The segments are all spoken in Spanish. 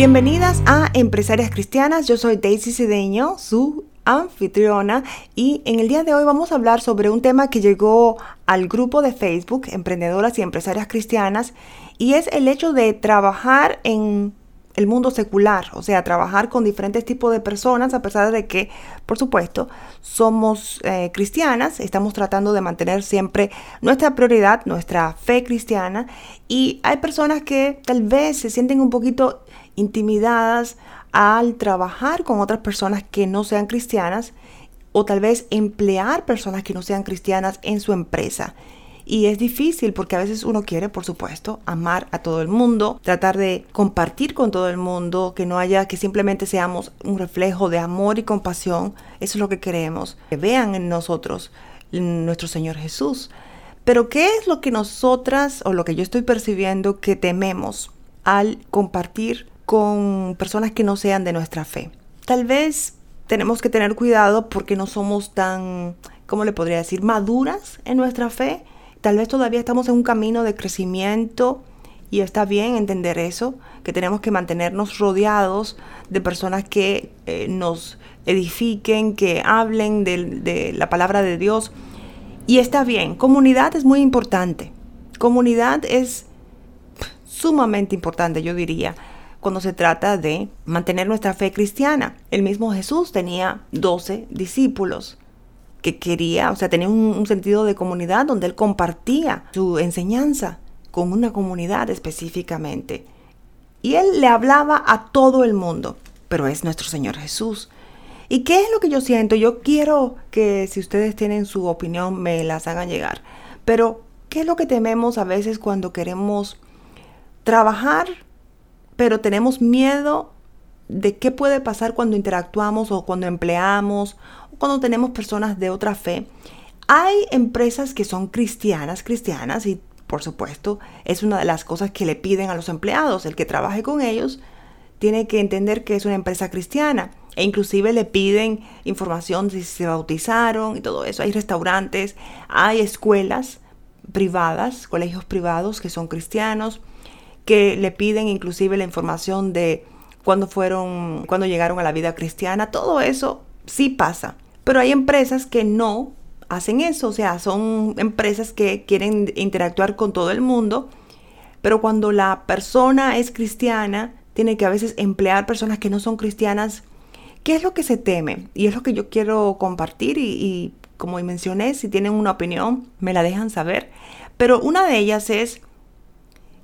Bienvenidas a Empresarias Cristianas, yo soy Daisy Cedeño, su anfitriona y en el día de hoy vamos a hablar sobre un tema que llegó al grupo de Facebook Emprendedoras y Empresarias Cristianas y es el hecho de trabajar en el mundo secular, o sea, trabajar con diferentes tipos de personas, a pesar de que, por supuesto, somos eh, cristianas, estamos tratando de mantener siempre nuestra prioridad, nuestra fe cristiana, y hay personas que tal vez se sienten un poquito intimidadas al trabajar con otras personas que no sean cristianas, o tal vez emplear personas que no sean cristianas en su empresa. Y es difícil porque a veces uno quiere, por supuesto, amar a todo el mundo, tratar de compartir con todo el mundo, que no haya, que simplemente seamos un reflejo de amor y compasión. Eso es lo que queremos, que vean en nosotros nuestro Señor Jesús. Pero ¿qué es lo que nosotras o lo que yo estoy percibiendo que tememos al compartir con personas que no sean de nuestra fe? Tal vez tenemos que tener cuidado porque no somos tan, ¿cómo le podría decir?, maduras en nuestra fe Tal vez todavía estamos en un camino de crecimiento y está bien entender eso, que tenemos que mantenernos rodeados de personas que eh, nos edifiquen, que hablen de, de la palabra de Dios. Y está bien, comunidad es muy importante. Comunidad es sumamente importante, yo diría, cuando se trata de mantener nuestra fe cristiana. El mismo Jesús tenía 12 discípulos que quería, o sea, tenía un, sentido de comunidad donde él compartía su enseñanza con una comunidad específicamente. Y él le hablaba a todo el mundo, pero es nuestro Señor Jesús. ¿Y qué es lo que yo siento? Yo quiero que si ustedes tienen su opinión me las hagan llegar. Pero, ¿qué es lo que tememos a veces cuando queremos trabajar, pero tenemos miedo de qué puede pasar cuando interactuamos o cuando empleamos cuando tenemos personas de otra fe. Hay empresas que son cristianas, cristianas y por supuesto es una de las cosas que le piden a los empleados. El que trabaje con ellos tiene que entender que es una empresa cristiana e inclusive le piden información si se bautizaron y todo eso. Hay restaurantes, hay escuelas privadas, colegios privados que son cristianos, que le piden inclusive la información de cuando fueron, cuando llegaron a la vida cristiana, todo eso sí pasa. Pero hay empresas que no hacen eso, o sea, son empresas que quieren interactuar con todo el mundo, pero cuando la persona es cristiana, tiene que a veces emplear personas que no son cristianas. ¿Qué es lo que se teme? Y es lo que yo quiero compartir y, y como mencioné, si tienen una opinión, me la dejan saber. Pero una de ellas es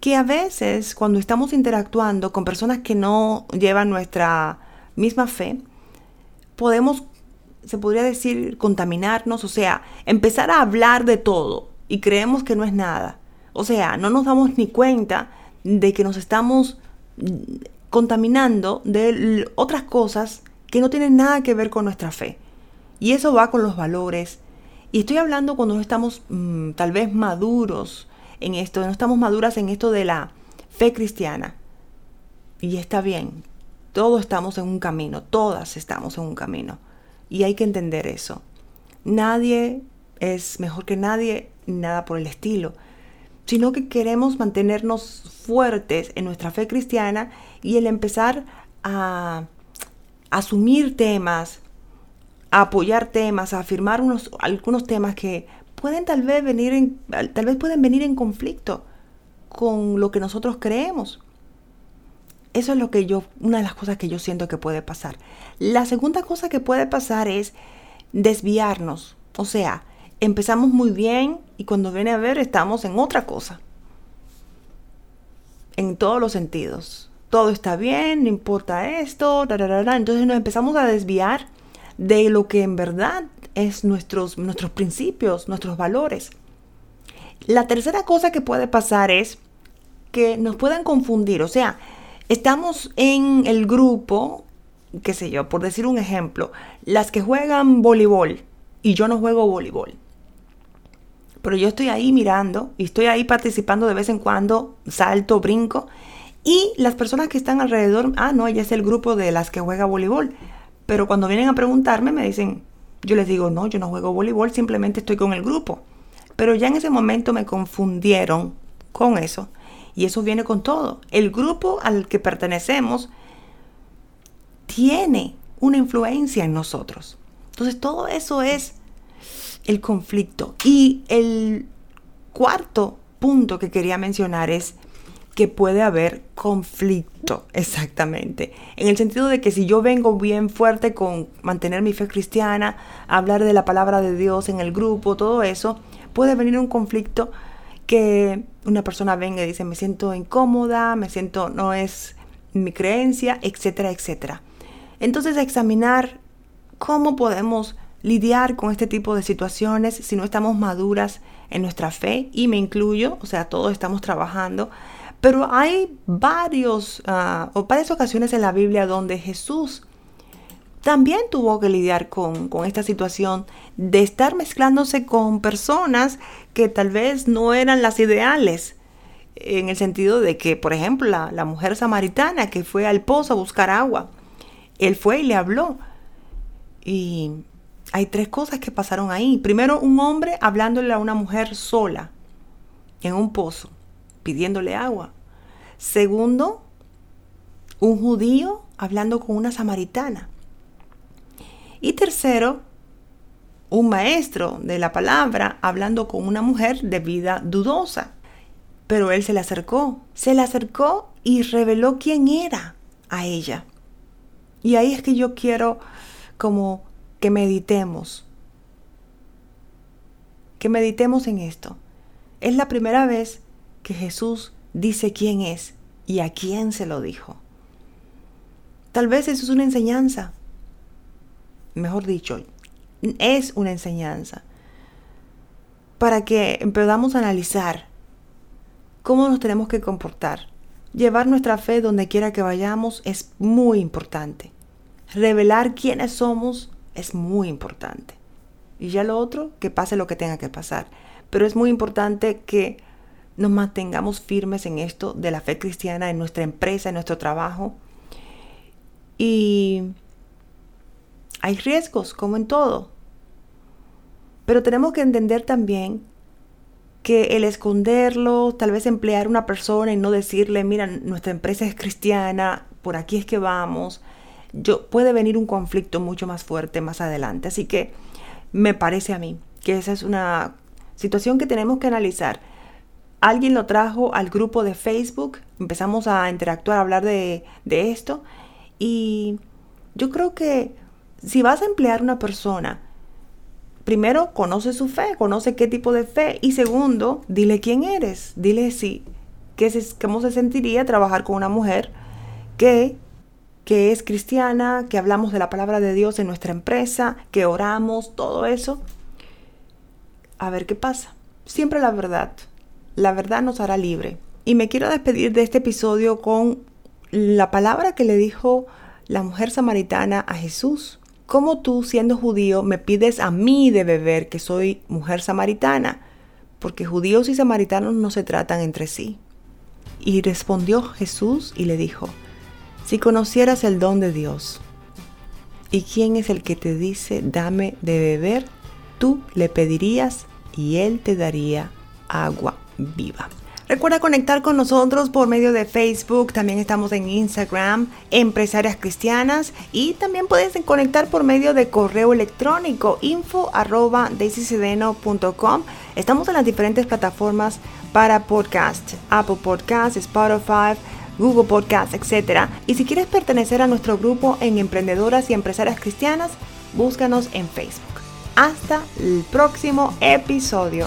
que a veces cuando estamos interactuando con personas que no llevan nuestra misma fe, podemos, se podría decir, contaminarnos, o sea, empezar a hablar de todo y creemos que no es nada. O sea, no nos damos ni cuenta de que nos estamos contaminando de otras cosas que no tienen nada que ver con nuestra fe. Y eso va con los valores. Y estoy hablando cuando estamos mm, tal vez maduros en esto, no estamos maduras en esto de la fe cristiana. Y está bien, todos estamos en un camino, todas estamos en un camino. Y hay que entender eso. Nadie es mejor que nadie, nada por el estilo, sino que queremos mantenernos fuertes en nuestra fe cristiana y el empezar a asumir temas, a apoyar temas, a afirmar unos, algunos temas que pueden tal vez venir en, tal vez pueden venir en conflicto con lo que nosotros creemos. Eso es lo que yo, una de las cosas que yo siento que puede pasar. La segunda cosa que puede pasar es desviarnos. O sea, empezamos muy bien y cuando viene a ver estamos en otra cosa. En todos los sentidos. Todo está bien, no importa esto, entonces nos empezamos a desviar de lo que en verdad es nuestros, nuestros principios, nuestros valores. La tercera cosa que puede pasar es que nos puedan confundir, o sea, estamos en el grupo, qué sé yo, por decir un ejemplo, las que juegan voleibol y yo no juego voleibol. Pero yo estoy ahí mirando y estoy ahí participando de vez en cuando, salto, brinco. Y las personas que están alrededor, ah, no, ella es el grupo de las que juega voleibol. Pero cuando vienen a preguntarme me dicen, yo les digo, no, yo no juego voleibol, simplemente estoy con el grupo. Pero ya en ese momento me confundieron con eso. Y eso viene con todo. El grupo al que pertenecemos tiene una influencia en nosotros. Entonces todo eso es el conflicto. Y el cuarto punto que quería mencionar es que puede haber conflicto, exactamente. En el sentido de que si yo vengo bien fuerte con mantener mi fe cristiana, hablar de la palabra de Dios en el grupo, todo eso, puede venir un conflicto que una persona venga y dice, me siento incómoda, me siento, no es mi creencia, etcétera, etcétera. Entonces examinar cómo podemos lidiar con este tipo de situaciones si no estamos maduras en nuestra fe, y me incluyo, o sea, todos estamos trabajando, pero hay varios ah, o varias ocasiones en la Biblia donde Jesús también tuvo que lidiar con, esta situación de estar mezclándose con personas que tal vez no eran las ideales, en el sentido de que, por ejemplo, la, la mujer samaritana que fue al pozo a buscar agua, él fue y le habló. Y hay tres cosas que pasaron ahí. Primero, un hombre hablándole a una mujer sola en un pozo, pidiéndole agua. Segundo, un judío hablando con una samaritana. Y tercero, un maestro de la palabra hablando con una mujer de vida dudosa. Pero él se le acercó, se le acercó y reveló quién era a ella. Y ahí es que yo quiero como que meditemos, que meditemos en esto. Es la primera vez que Jesús dice quién es y a quién se lo dijo. Tal vez eso es una enseñanza. Mejor dicho, es una enseñanza para que podamos analizar cómo nos tenemos que comportar. Llevar nuestra fe donde quiera que vayamos es muy importante. Revelar quiénes somos es muy importante. Y ya lo otro, que pase lo que tenga que pasar. Pero es muy importante que nos mantengamos firmes en esto de la fe cristiana, en nuestra empresa, en nuestro trabajo. Y hay riesgos, como en todo. Pero tenemos que entender también que el esconderlo, tal vez emplear una persona y no decirle, mira, nuestra empresa es cristiana, por aquí es que vamos, yo, puede venir un conflicto mucho más fuerte más adelante. Así que me parece a mí que esa es una situación que tenemos que analizar. Alguien lo trajo al grupo de Facebook, empezamos a interactuar, a hablar de, de esto y yo creo que si vas a emplear una persona, primero conoce su fe, conoce qué tipo de fe y segundo, dile quién eres, dile si, qué cómo se sentiría trabajar con una mujer que que es cristiana, que hablamos de la palabra de Dios en nuestra empresa, que oramos, todo eso. A ver qué pasa. Siempre la verdad. La verdad nos hará libre. Y me quiero despedir de este episodio con la palabra que le dijo la mujer samaritana a Jesús. ¿Cómo tú, siendo judío, me pides a mí de beber que soy mujer samaritana? Porque judíos y samaritanos no se tratan entre sí. Y respondió Jesús y le dijo, si conocieras el don de Dios y quién es el que te dice dame de beber, tú le pedirías y él te daría agua viva. Recuerda conectar con nosotros por medio de Facebook, también estamos en Instagram, Empresarias Cristianas, y también puedes conectar por medio de correo electrónico info Estamos en las diferentes plataformas para podcast, Apple Podcast, Spotify, Google Podcasts, etc. Y si quieres pertenecer a nuestro grupo en Emprendedoras y Empresarias Cristianas, búscanos en Facebook. Hasta el próximo episodio.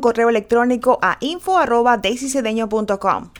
correo electrónico a info arroba daisycedeño.com.